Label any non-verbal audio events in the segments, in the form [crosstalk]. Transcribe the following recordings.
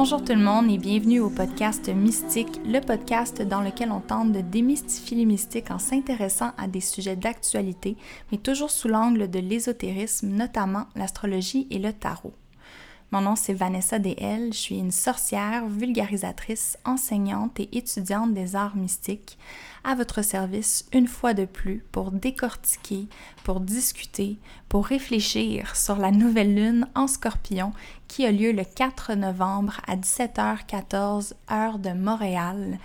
Bonjour tout le monde et bienvenue au podcast Mystique, le podcast dans lequel on tente de démystifier les mystiques en s'intéressant à des sujets d'actualité, mais toujours sous l'angle de l'ésotérisme, notamment l'astrologie et le tarot. Mon nom c'est Vanessa DL, je suis une sorcière, vulgarisatrice, enseignante et étudiante des arts mystiques, à votre service une fois de plus pour décortiquer, pour discuter, pour réfléchir sur la nouvelle lune en scorpion qui a lieu le 4 novembre à 17h14 heure de Montréal.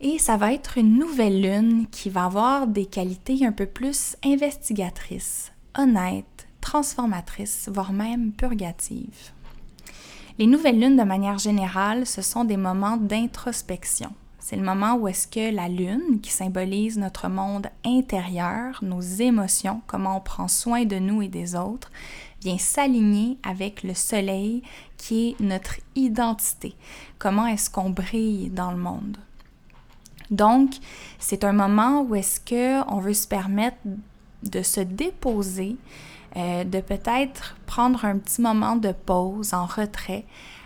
Et ça va être une nouvelle lune qui va avoir des qualités un peu plus investigatrices, honnêtes, transformatrices, voire même purgatives. Les nouvelles lunes, de manière générale, ce sont des moments d'introspection. C'est le moment où est-ce que la lune, qui symbolise notre monde intérieur, nos émotions, comment on prend soin de nous et des autres, vient s'aligner avec le soleil qui est notre identité. Comment est-ce qu'on brille dans le monde? Donc, c'est un moment où est-ce que on veut se permettre de se déposer euh, de peut-être prendre un petit moment de pause en retrait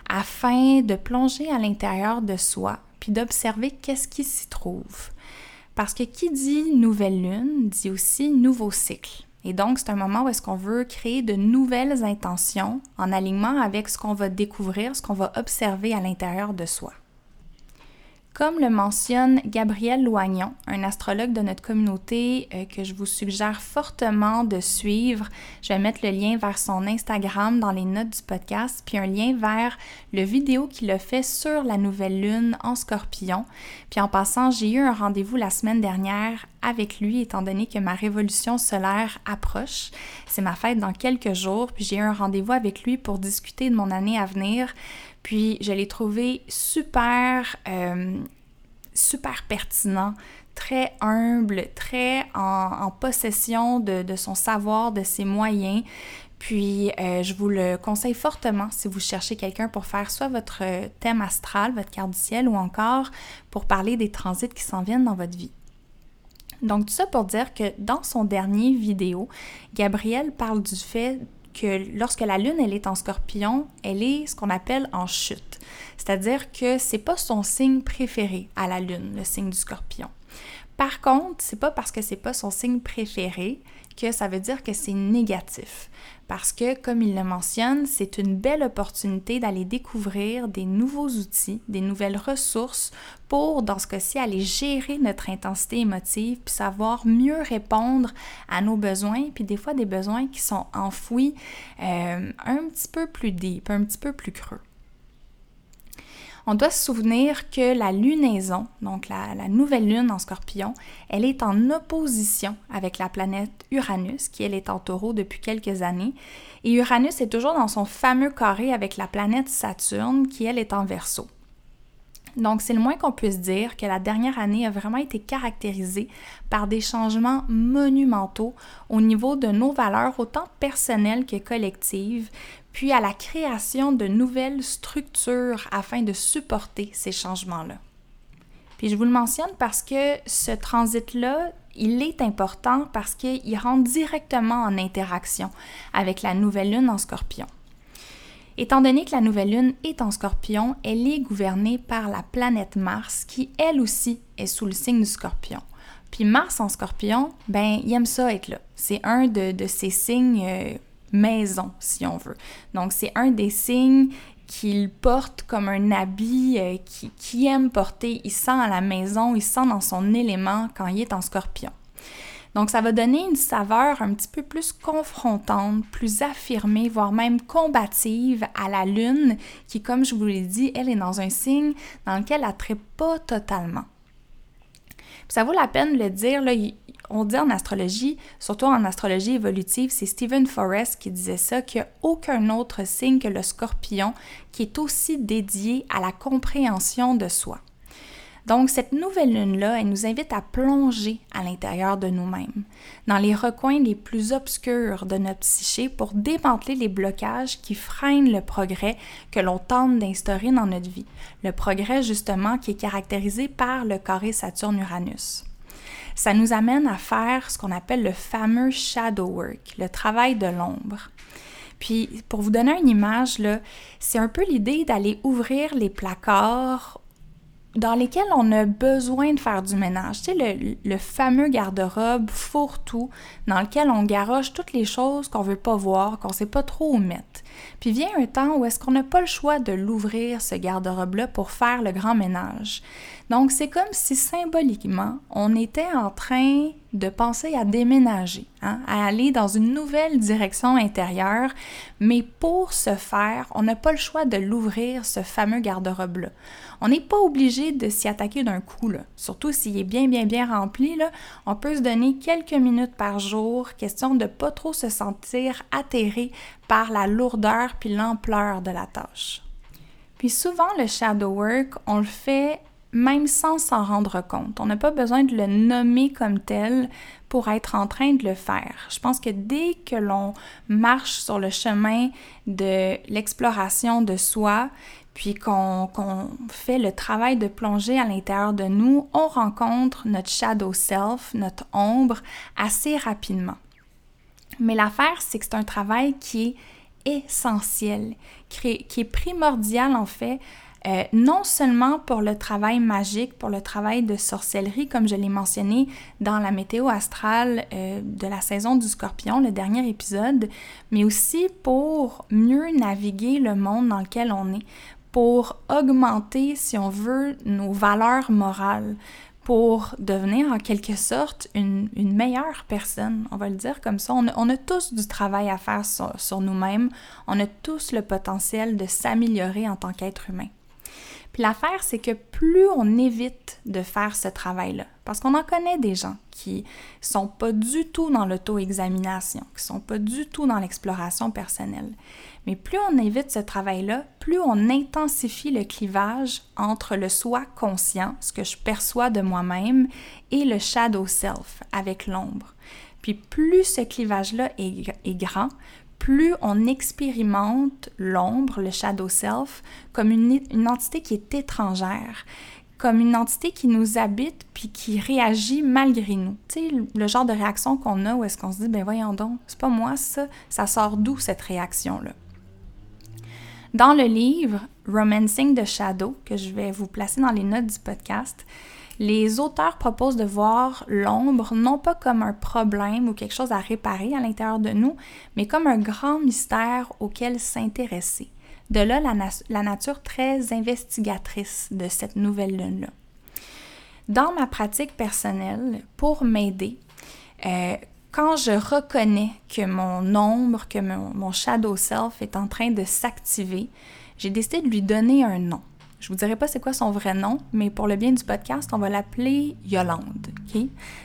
afin de plonger à l'intérieur de soi puis d'observer qu'est-ce qui s'y trouve. Parce que qui dit nouvelle lune dit aussi nouveau cycle. Et donc, c'est un moment où est-ce qu'on veut créer de nouvelles intentions en alignement avec ce qu'on va découvrir, ce qu'on va observer à l'intérieur de soi. Comme le mentionne Gabriel Loignon, un astrologue de notre communauté euh, que je vous suggère fortement de suivre, je vais mettre le lien vers son Instagram dans les notes du podcast, puis un lien vers le vidéo qu'il a fait sur la nouvelle lune en scorpion. Puis en passant, j'ai eu un rendez-vous la semaine dernière avec lui étant donné que ma révolution solaire approche. C'est ma fête dans quelques jours, puis j'ai eu un rendez-vous avec lui pour discuter de mon année à venir. Puis je l'ai trouvé super, euh, super pertinent, très humble, très en, possession de, son savoir, de ses moyens. Puis euh, je vous le conseille fortement si vous cherchez quelqu'un pour faire soit votre thème astral, votre carte du ciel, ou encore pour parler des transits qui s'en viennent dans votre vie. Donc tout ça pour dire que dans son dernier vidéo, Gabriel parle du fait que lorsque la lune elle est en scorpion, elle est ce qu'on appelle en chute. C'est-à-dire que c'est pas son signe préféré à la lune, le signe du scorpion. Par contre, c'est pas parce que c'est pas son signe préféré que ça veut dire que c'est négatif. Parce que, comme il le mentionne, c'est une belle opportunité d'aller découvrir des nouveaux outils, des nouvelles ressources pour, dans ce cas-ci, aller gérer notre intensité émotive, puis savoir mieux répondre à nos besoins, puis des fois des besoins qui sont enfouis euh, un petit peu plus deep, un petit peu plus creux on doit se souvenir que la lunaison, donc la, nouvelle lune en scorpion, elle est en opposition avec la planète Uranus, qui elle est en taureau depuis quelques années. Et Uranus est toujours dans son fameux carré avec la planète Saturne, qui elle est en verso. Donc, c'est le moins qu'on puisse dire que la dernière année a vraiment été caractérisée par des changements monumentaux au niveau de nos valeurs, autant personnelles que collectives, puis à la création de nouvelles structures afin de supporter ces changements-là. Puis je vous le mentionne parce que ce transit-là, il est important parce qu'il rentre directement en interaction avec la nouvelle lune en scorpion. Étant donné que la nouvelle lune est en scorpion, elle est gouvernée par la planète Mars qui, elle aussi, est sous le signe du scorpion. Puis Mars en scorpion, ben, il aime ça être là. C'est un de, de ces signes euh, maison, si on veut. Donc, c'est un des signes qu'il porte comme un habit euh, qui, aime porter. Il sent à la maison, il sent dans son élément quand il est en scorpion. Donc, ça va donner une saveur un petit peu plus confrontante, plus affirmée, voire même combative à la lune, qui, comme je vous l'ai dit, elle est dans un signe dans lequel elle ne pas totalement. ça vaut la peine de le dire, là, on dit en astrologie, surtout en astrologie évolutive, c'est Stephen Forrest qui disait ça, qu'il n'y a aucun autre signe que le scorpion qui est aussi dédié à la compréhension de soi. Donc, cette nouvelle lune-là, elle nous invite à plonger à l'intérieur de nous-mêmes, dans les recoins les plus obscurs de notre psyché pour démanteler les blocages qui freinent le progrès que l'on tente d'instaurer dans notre vie. Le progrès, justement, qui est caractérisé par le carré Saturne-Uranus ça nous amène à faire ce qu'on appelle le fameux shadow work, le travail de l'ombre. Puis pour vous donner une image, c'est un peu l'idée d'aller ouvrir les placards dans lesquels on a besoin de faire du ménage. Tu sais, le, fameux garde-robe fourre-tout dans lequel on garoche toutes les choses qu'on veut pas voir, qu'on sait pas trop où mettre. Puis vient un temps où est-ce qu'on n'a pas le choix de l'ouvrir, ce garde-robe-là, pour faire le grand ménage. Donc, c'est comme si symboliquement, on était en train de penser à déménager, hein, à aller dans une nouvelle direction intérieure, mais pour ce faire, on n'a pas le choix de l'ouvrir, ce fameux garde-robe-là. On n'est pas obligé de s'y attaquer d'un coup, surtout s'il est bien, bien, bien rempli. On peut se donner quelques minutes par jour, question de pas trop se sentir atterré par la lourdeur puis l'ampleur de la tâche. Puis souvent, le shadow work, on le fait même sans s'en rendre compte. On n'a pas besoin de le nommer comme tel pour être en train de le faire. Je pense que dès que l'on marche sur le chemin de l'exploration de soi, puis qu'on fait le travail de plonger à l'intérieur de nous, on rencontre notre shadow self, notre ombre, assez rapidement. Mais l'affaire, c'est que c'est un travail qui est essentiel, qui est primordial en fait euh, non seulement pour le travail magique, pour le travail de sorcellerie, comme je l'ai mentionné dans la météo astrale euh, de la saison du scorpion, le dernier épisode, mais aussi pour mieux naviguer le monde dans lequel on est, pour augmenter, si on veut, nos valeurs morales, pour devenir en quelque sorte une, meilleure personne, on va le dire comme ça. On a, tous du travail à faire sur nous-mêmes, on a tous le potentiel de s'améliorer en tant qu'être humain. L'affaire, c'est que plus on évite de faire ce travail-là, parce qu'on en connaît des gens qui sont pas du tout dans l'auto-examination, qui sont pas du tout dans l'exploration personnelle. Mais plus on évite ce travail-là, plus on intensifie le clivage entre le soi conscient, ce que je perçois de moi-même, et le shadow self, avec l'ombre. Puis plus ce clivage-là est, est grand, plus on expérimente l'ombre, le shadow self, comme une, entité qui est étrangère, comme une entité qui nous habite puis qui réagit malgré nous. Tu sais, le genre de réaction qu'on a où est-ce qu'on se dit, ben voyons donc, c'est pas moi ça, ça sort d'où cette réaction-là? Dans le livre Romancing the Shadow, que je vais vous placer dans les notes du podcast, les auteurs proposent de voir l'ombre non pas comme un problème ou quelque chose à réparer à l'intérieur de nous, mais comme un grand mystère auquel s'intéresser. De là la, nature très investigatrice de cette nouvelle lune-là. Dans ma pratique personnelle, pour m'aider, euh, quand je reconnais que mon ombre, que mon shadow self est en train de s'activer, j'ai décidé de lui donner un nom. Je vous dirai pas c'est quoi son vrai nom, mais pour le bien du podcast, on va l'appeler Yolande.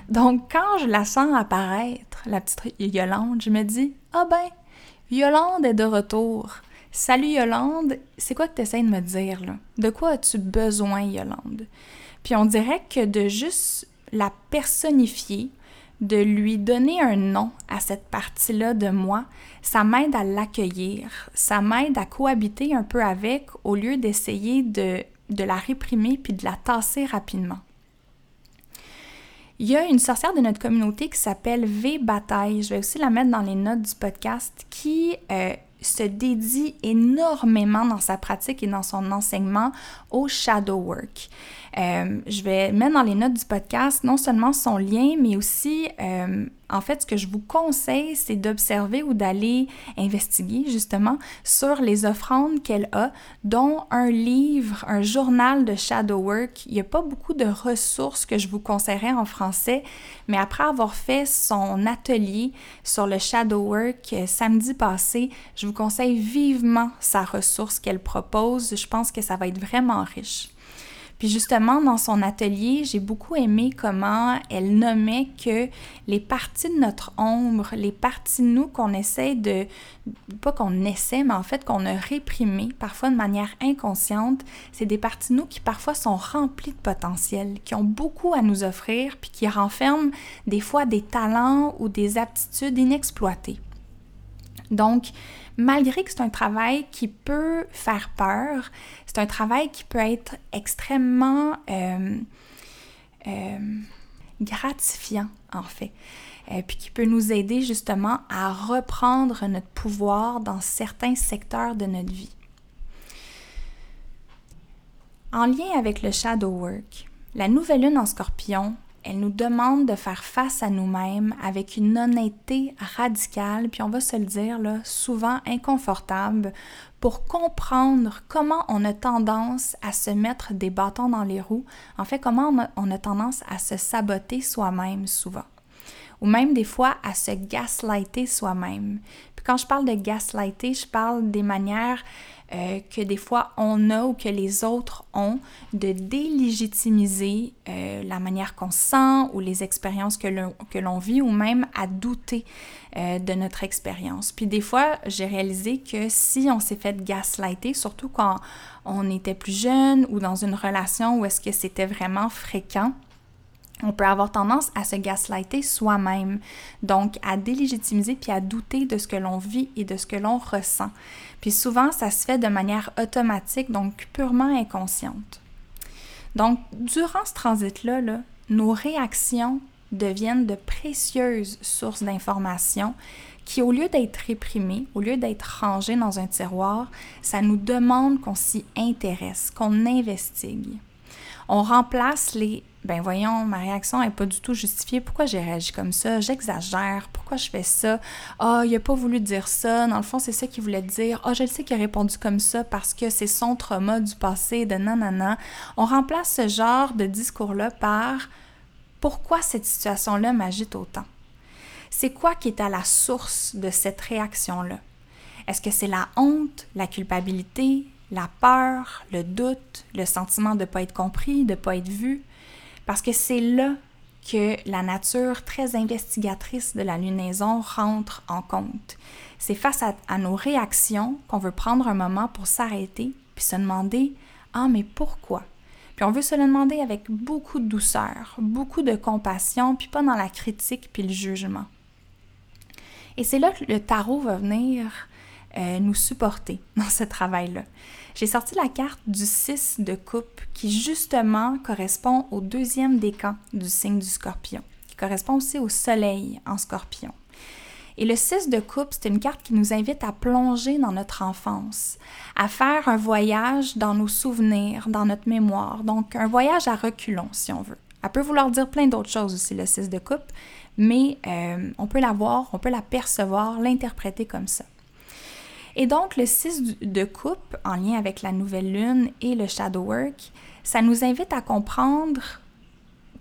Donc, quand je la sens apparaître, la petite Yolande, je me dis Ah ben, Yolande est de retour. Salut Yolande, c'est quoi que tu essaies de me dire là? De quoi as-tu besoin, Yolande? Puis on dirait que de juste la personnifier, de lui donner un nom à cette partie-là de moi, ça m'aide à l'accueillir, ça m'aide à cohabiter un peu avec au lieu d'essayer de, la réprimer puis de la tasser rapidement. Il y a une sorcière de notre communauté qui s'appelle V Bataille, je vais aussi la mettre dans les notes du podcast, qui euh, se dédie énormément dans sa pratique et dans son enseignement au shadow work. Euh, je vais mettre dans les notes du podcast non seulement son lien, mais aussi, euh, en fait, ce que je vous conseille, c'est d'observer ou d'aller investiguer justement sur les offrandes qu'elle a, dont un livre, un journal de shadow work. Il n'y a pas beaucoup de ressources que je vous conseillerais en français, mais après avoir fait son atelier sur le shadow work euh, samedi passé, je vous conseille vivement sa ressource qu'elle propose. Je pense que ça va être vraiment riche. Puis justement, dans son atelier, j'ai beaucoup aimé comment elle nommait que les parties de notre ombre, les parties de nous qu'on essaie de, pas qu'on essaie, mais en fait qu'on a réprimées, parfois de manière inconsciente, c'est des parties de nous qui parfois sont remplies de potentiel, qui ont beaucoup à nous offrir, puis qui renferment des fois des talents ou des aptitudes inexploitées. Donc, malgré que c'est un travail qui peut faire peur, c'est un travail qui peut être extrêmement euh, euh, gratifiant, en fait. euh, puis qui peut nous aider justement à reprendre notre pouvoir dans certains secteurs de notre vie. En lien avec le shadow work, la nouvelle lune en scorpion, elle nous demande de faire face à nous-mêmes avec une honnêteté radicale, puis on va se le dire, là, souvent inconfortable, pour comprendre comment on a tendance à se mettre des bâtons dans les roues, en fait, comment on a, tendance à se saboter soi-même souvent, ou même des fois à se gaslighter soi-même. Puis quand je parle de gaslighter, je parle des manières euh, que des fois on a ou que les autres ont de délégitimiser euh, la manière qu'on se sent ou les expériences que l'on vit ou même à douter euh, de notre expérience. Puis des fois, j'ai réalisé que si on s'est fait gaslighter, surtout quand on était plus jeune ou dans une relation où est-ce que c'était vraiment fréquent, on peut avoir tendance à se gaslighter soi-même, donc à délégitimiser puis à douter de ce que l'on vit et de ce que l'on ressent. Puis souvent, ça se fait de manière automatique, donc purement inconsciente. Donc, durant ce transit-là, nos réactions deviennent de précieuses sources d'informations qui, au lieu d'être réprimées, au lieu d'être rangées dans un tiroir, ça nous demande qu'on s'y intéresse, qu'on investigue. On remplace les ben voyons, ma réaction n'est pas du tout justifiée. Pourquoi j'ai réagi comme ça? J'exagère. Pourquoi je fais ça? Oh, il n'a pas voulu dire ça. Dans le fond, c'est ça qu'il voulait dire. Oh, je le sais qu'il a répondu comme ça parce que c'est son trauma du passé, de nanana. On remplace ce genre de discours-là par pourquoi cette situation-là m'agite autant? C'est quoi qui est à la source de cette réaction-là? Est-ce que c'est la honte, la culpabilité, la peur, le doute, le sentiment de ne pas être compris, de ne pas être vu? Parce que c'est là que la nature très investigatrice de la lunaison rentre en compte. C'est face à, nos réactions qu'on veut prendre un moment pour s'arrêter puis se demander Ah, mais pourquoi Puis on veut se le demander avec beaucoup de douceur, beaucoup de compassion, puis pas dans la critique puis le jugement. Et c'est là que le tarot va venir euh, nous supporter [laughs] dans ce travail-là. J'ai sorti la carte du 6 de coupe qui justement correspond au deuxième décan du signe du scorpion, qui correspond aussi au soleil en scorpion. Et le 6 de coupe, c'est une carte qui nous invite à plonger dans notre enfance, à faire un voyage dans nos souvenirs, dans notre mémoire, donc un voyage à reculons si on veut. Elle peut vouloir dire plein d'autres choses aussi, le 6 de coupe, mais euh, on peut la voir, on peut la percevoir, l'interpréter comme ça. Et donc, le 6 de coupe, en lien avec la nouvelle lune et le shadow work, ça nous invite à comprendre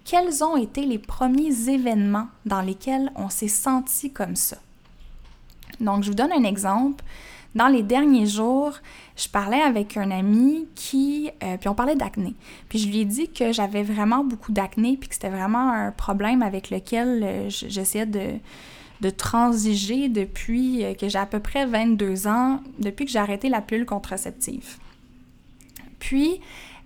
quels ont été les premiers événements dans lesquels on s'est senti comme ça. Donc, je vous donne un exemple. Dans les derniers jours, je parlais avec un ami qui, euh, puis on parlait d'acné. Puis je lui ai dit que j'avais vraiment beaucoup d'acné, puis que c'était vraiment un problème avec lequel euh, j'essayais de, de transiger depuis euh, que j'ai à peu près 22 ans, depuis que j'ai arrêté la pilule contraceptive. Puis,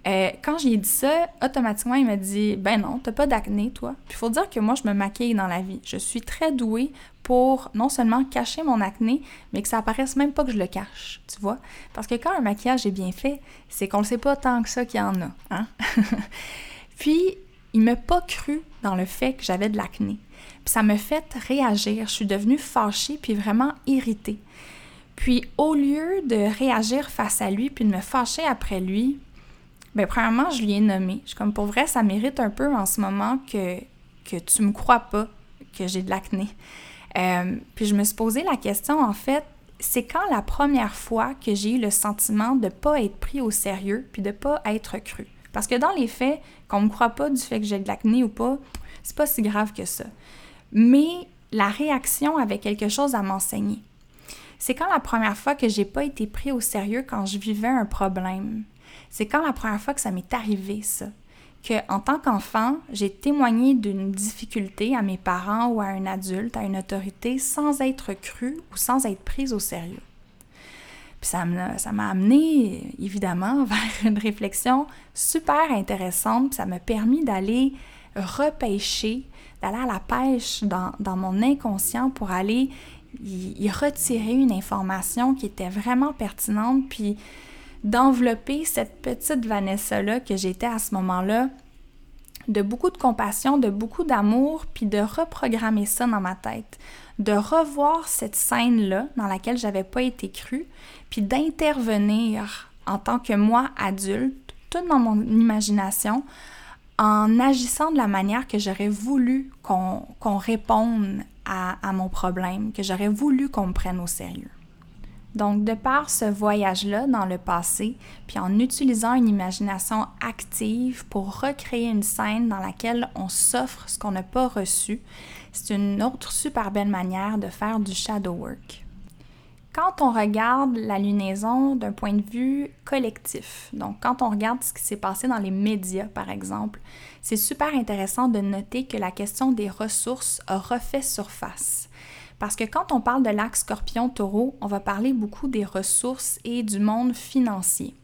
euh, quand j'ai dit ça, automatiquement, il m'a dit Ben non, t'as pas d'acné, toi. Puis il faut dire que moi, je me maquille dans la vie. Je suis très douée pour non seulement cacher mon acné, mais que ça apparaisse même pas que je le cache, tu vois. Parce que quand un maquillage est bien fait, c'est qu'on ne sait pas tant que ça qu'il y en a. Hein? [laughs] Puis, il m'a pas cru dans le fait que j'avais de l'acné. Puis ça me fait réagir. Je suis devenue fâchée puis vraiment irritée. Puis au lieu de réagir face à lui puis de me fâcher après lui, ben premièrement, je lui ai nommé. Je suis comme pour vrai, ça mérite un peu en ce moment que, que tu me crois pas que j'ai de l'acné. Euh, puis je me suis posé la question en fait, c'est quand la première fois que j'ai eu le sentiment de pas être pris au sérieux puis de pas être cru? Parce que dans les faits, qu'on me croit pas du fait que j'ai de l'acné ou pas, c'est pas si grave que ça mais la réaction avait quelque chose à m'enseigner. C'est quand la première fois que j'ai pas été pris au sérieux quand je vivais un problème. C'est quand la première fois que ça m'est arrivé, ça. Que, en tant qu'enfant, j'ai témoigné d'une difficulté à mes parents ou à un adulte, à une autorité, sans être cru ou sans être prise au sérieux. Puis ça m'a amené, évidemment, [laughs] vers une réflexion super intéressante. ça m'a permis d'aller repêcher d'aller à la pêche dans, mon inconscient pour aller y, retirer une information qui était vraiment pertinente, puis d'envelopper cette petite Vanessa-là que j'étais à ce moment-là de beaucoup de compassion, de beaucoup d'amour, puis de reprogrammer ça dans ma tête, de revoir cette scène-là dans laquelle j'avais pas été crue, puis d'intervenir en tant que moi adulte, tout dans mon imagination, en agissant de la manière que j'aurais voulu qu'on réponde à, à mon problème, que j'aurais voulu qu'on me prenne au sérieux. Donc, de par ce voyage-là dans le passé, puis en utilisant une imagination active pour recréer une scène dans laquelle on s'offre ce qu'on n'a pas reçu, c'est une autre super belle manière de faire du shadow work. Quand on regarde la lunaison d'un point de vue collectif, donc quand on regarde ce qui s'est passé dans les médias par exemple, c'est super intéressant de noter que la question des ressources a refait surface. Parce que quand on parle de l'axe scorpion-taureau, on va parler beaucoup des ressources et du monde financier.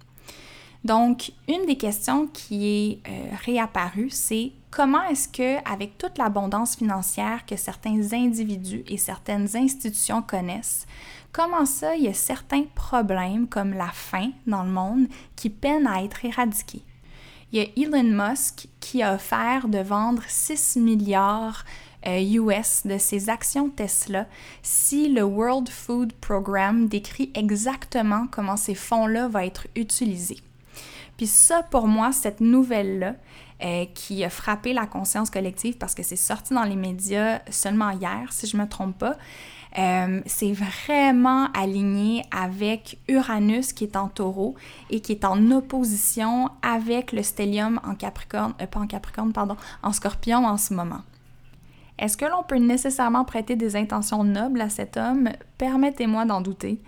Donc, une des questions qui est euh, réapparue, c'est comment est-ce que, avec toute l'abondance financière que certains individus et certaines institutions connaissent, comment ça, il y a certains problèmes comme la faim dans le monde qui peinent à être éradiqués? Il y a Elon Musk qui a offert de vendre 6 milliards US euh, de ses actions Tesla si le World Food Program décrit exactement comment ces fonds-là vont être utilisés. Puis ça, pour moi, cette nouvelle-là, euh, qui a frappé la conscience collective parce que c'est sorti dans les médias seulement hier, si je ne me trompe pas, euh, c'est vraiment aligné avec Uranus qui est en taureau et qui est en opposition avec le stellium en Capricorne, pas en Capricorne, pardon, en scorpion en ce moment. Est-ce que l'on peut nécessairement prêter des intentions nobles à cet homme? Permettez-moi d'en douter.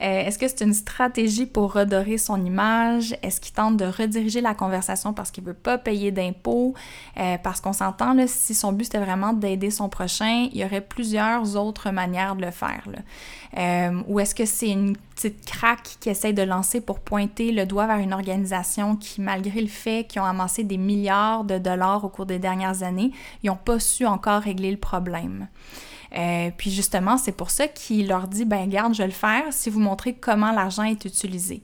Euh, est-ce que c'est une stratégie pour redorer son image? Est-ce qu'il tente de rediriger la conversation parce qu'il veut pas payer d'impôts? Euh, parce qu'on s'entend, si son but c'était vraiment d'aider son prochain, il y aurait plusieurs autres manières de le faire. Euh, ou est-ce que c'est une petite craque qui essaie de lancer pour pointer le doigt vers une organisation qui, malgré le fait qu'ils ont amassé des milliards de dollars au cours des dernières années, ils n'ont pas su encore régler le problème? Euh, puis justement, c'est pour ça qu'il leur dit, ben garde, je vais le faire si vous montrez comment l'argent est utilisé.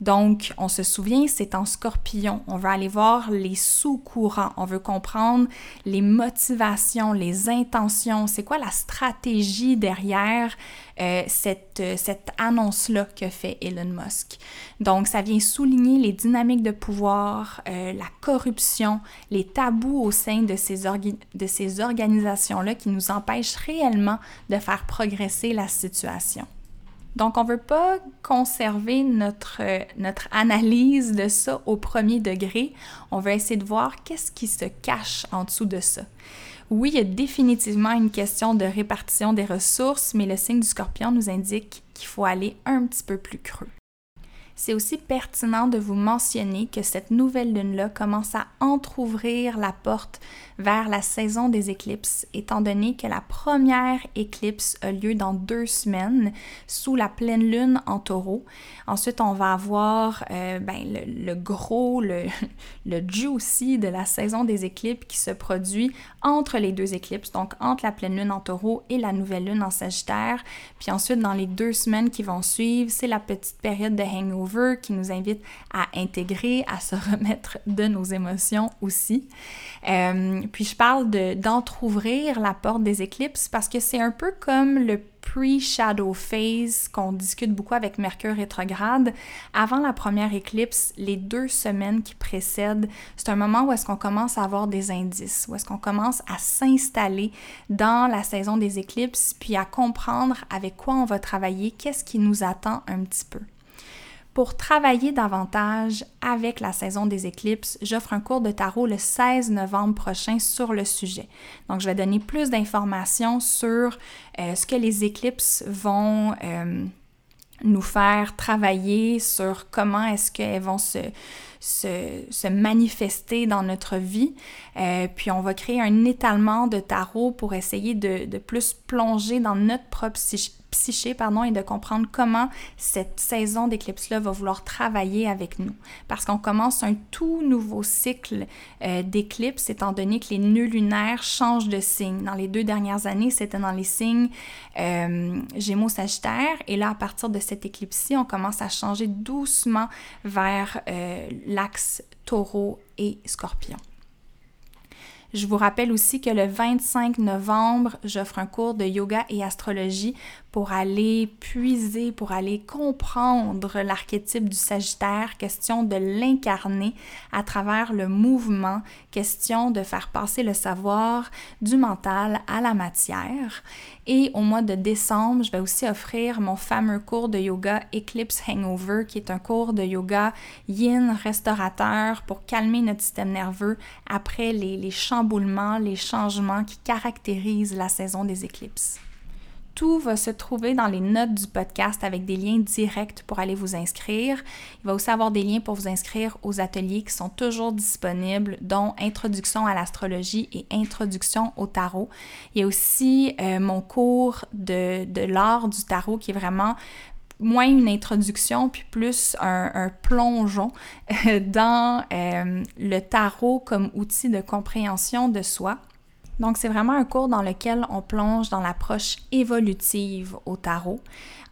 Donc, on se souvient, c'est en scorpion. On veut aller voir les sous-courants. On veut comprendre les motivations, les intentions. C'est quoi la stratégie derrière euh, cette, euh, cette annonce-là que fait Elon Musk. Donc, ça vient souligner les dynamiques de pouvoir, euh, la corruption, les tabous au sein de ces, ces organisations-là qui nous empêchent réellement de faire progresser la situation. Donc, on ne veut pas conserver notre, notre analyse de ça au premier degré. On veut essayer de voir qu'est-ce qui se cache en dessous de ça. Oui, il y a définitivement une question de répartition des ressources, mais le signe du scorpion nous indique qu'il faut aller un petit peu plus creux. C'est aussi pertinent de vous mentionner que cette nouvelle lune-là commence à entr'ouvrir la porte vers la saison des éclipses, étant donné que la première éclipse a lieu dans deux semaines sous la pleine lune en taureau. Ensuite, on va avoir euh, ben, le, gros, le, [laughs] le juicy de la saison des éclipses qui se produit entre les deux éclipses, donc entre la pleine lune en taureau et la nouvelle lune en sagittaire. Puis ensuite, dans les deux semaines qui vont suivre, c'est la petite période de hangover qui nous invite à intégrer, à se [laughs] remettre de nos émotions aussi. Euh, puis je parle d'entr'ouvrir la porte des éclipses parce que c'est un peu comme le pre-shadow phase qu'on discute beaucoup avec Mercure rétrograde. Avant la première éclipse, les deux semaines qui précèdent, c'est un moment où est-ce qu'on commence à avoir des indices, où est-ce qu'on commence à s'installer dans la saison des éclipses, puis à comprendre avec quoi on va travailler, qu'est-ce qui nous attend un petit peu. Pour travailler davantage avec la saison des éclipses, j'offre un cours de tarot le 16 novembre prochain sur le sujet. Donc, je vais donner plus d'informations sur euh, ce que les éclipses vont euh, nous faire travailler, sur comment est-ce qu'elles vont se, se, manifester dans notre vie. Euh, puis on va créer un étalement de tarot pour essayer de, de plus plonger dans notre propre psyché pardon, et de comprendre comment cette saison d'éclipse-là va vouloir travailler avec nous. Parce qu'on commence un tout nouveau cycle euh, d'éclipse, étant donné que les nœuds lunaires changent de signe. Dans les deux dernières années, c'était dans les signes euh, Gémeaux-Sagittaire. Et là, à partir de cette éclipse-ci, on commence à changer doucement vers l'axe taureau et scorpion. Je vous rappelle aussi que le 25 novembre, j'offre un cours de yoga et astrologie pour aller puiser, pour aller comprendre l'archétype du Sagittaire, question de l'incarner à travers le mouvement, question de faire passer le savoir du mental à la matière. Et au mois de décembre, je vais aussi offrir mon fameux cours de yoga Eclipse Hangover, qui est un cours de yoga yin restaurateur pour calmer notre système nerveux après les, chamboulements, les changements qui caractérisent la saison des éclipses. Tout va se trouver dans les notes du podcast avec des liens directs pour aller vous inscrire. Il va aussi avoir des liens pour vous inscrire aux ateliers qui sont toujours disponibles, dont Introduction à l'astrologie et Introduction au tarot. Il y a aussi euh, mon cours de, l'art du tarot qui est vraiment moins une introduction, puis plus un, plongeon [laughs] dans euh, le tarot comme outil de compréhension de soi. Donc, c'est vraiment un cours dans lequel on plonge dans l'approche évolutive au tarot.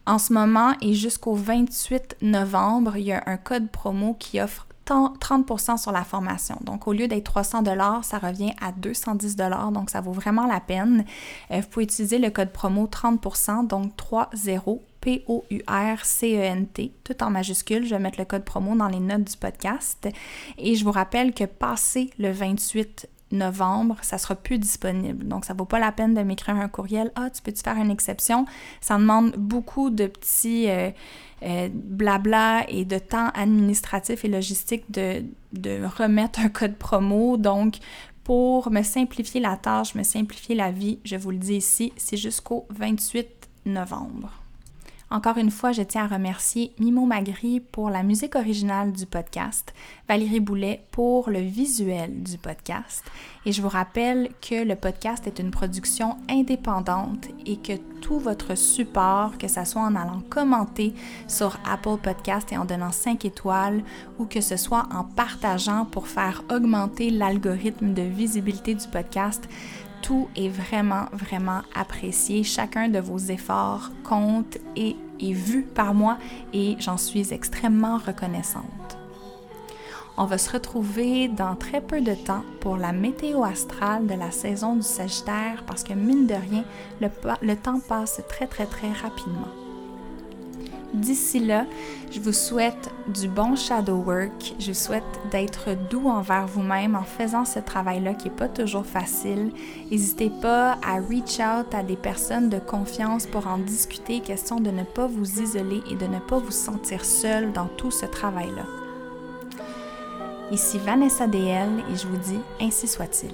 En ce moment et jusqu'au 28 novembre, il y a un code promo qui offre 30% sur la formation. Donc, au lieu d'être 300 dollars, ça revient à 210 dollars. Donc, ça vaut vraiment la peine. Euh, vous pouvez utiliser le code promo 30%, donc 30 P-O-U-R-C-E-N-T, tout en majuscule. Je vais mettre le code promo dans les notes du podcast. Et je vous rappelle que passé le 28 novembre, ça sera plus disponible. Donc, ça vaut pas la peine de m'écrire un courriel. Ah, tu peux-tu faire une exception? Ça demande beaucoup de petits euh, euh, blabla et de temps administratif et logistique de, de remettre un code promo. Donc, pour me simplifier la tâche, me simplifier la vie, je vous le dis ici, c'est jusqu'au 28 novembre. Encore une fois, je tiens à remercier Mimo Magri pour la musique originale du podcast, Valérie Boulet pour le visuel du podcast. Et je vous rappelle que le podcast est une production indépendante et que tout votre support, que ce soit en allant commenter sur Apple Podcast et en donnant 5 étoiles ou que ce soit en partageant pour faire augmenter l'algorithme de visibilité du podcast, tout est vraiment, vraiment apprécié. Chacun de vos efforts compte et est vu par moi et j'en suis extrêmement reconnaissante. On va se retrouver dans très peu de temps pour la météo astrale de la saison du Sagittaire parce que mine de rien, le, temps passe très très très rapidement. D'ici là, je vous souhaite du bon shadow work. Je souhaite d'être doux envers vous-même en faisant ce travail-là qui n'est pas toujours facile. N'hésitez pas à reach out à des personnes de confiance pour en discuter, question de ne pas vous isoler et de ne pas vous sentir seul dans tout ce travail-là. Ici Vanessa DL et je vous dis ainsi soit-il.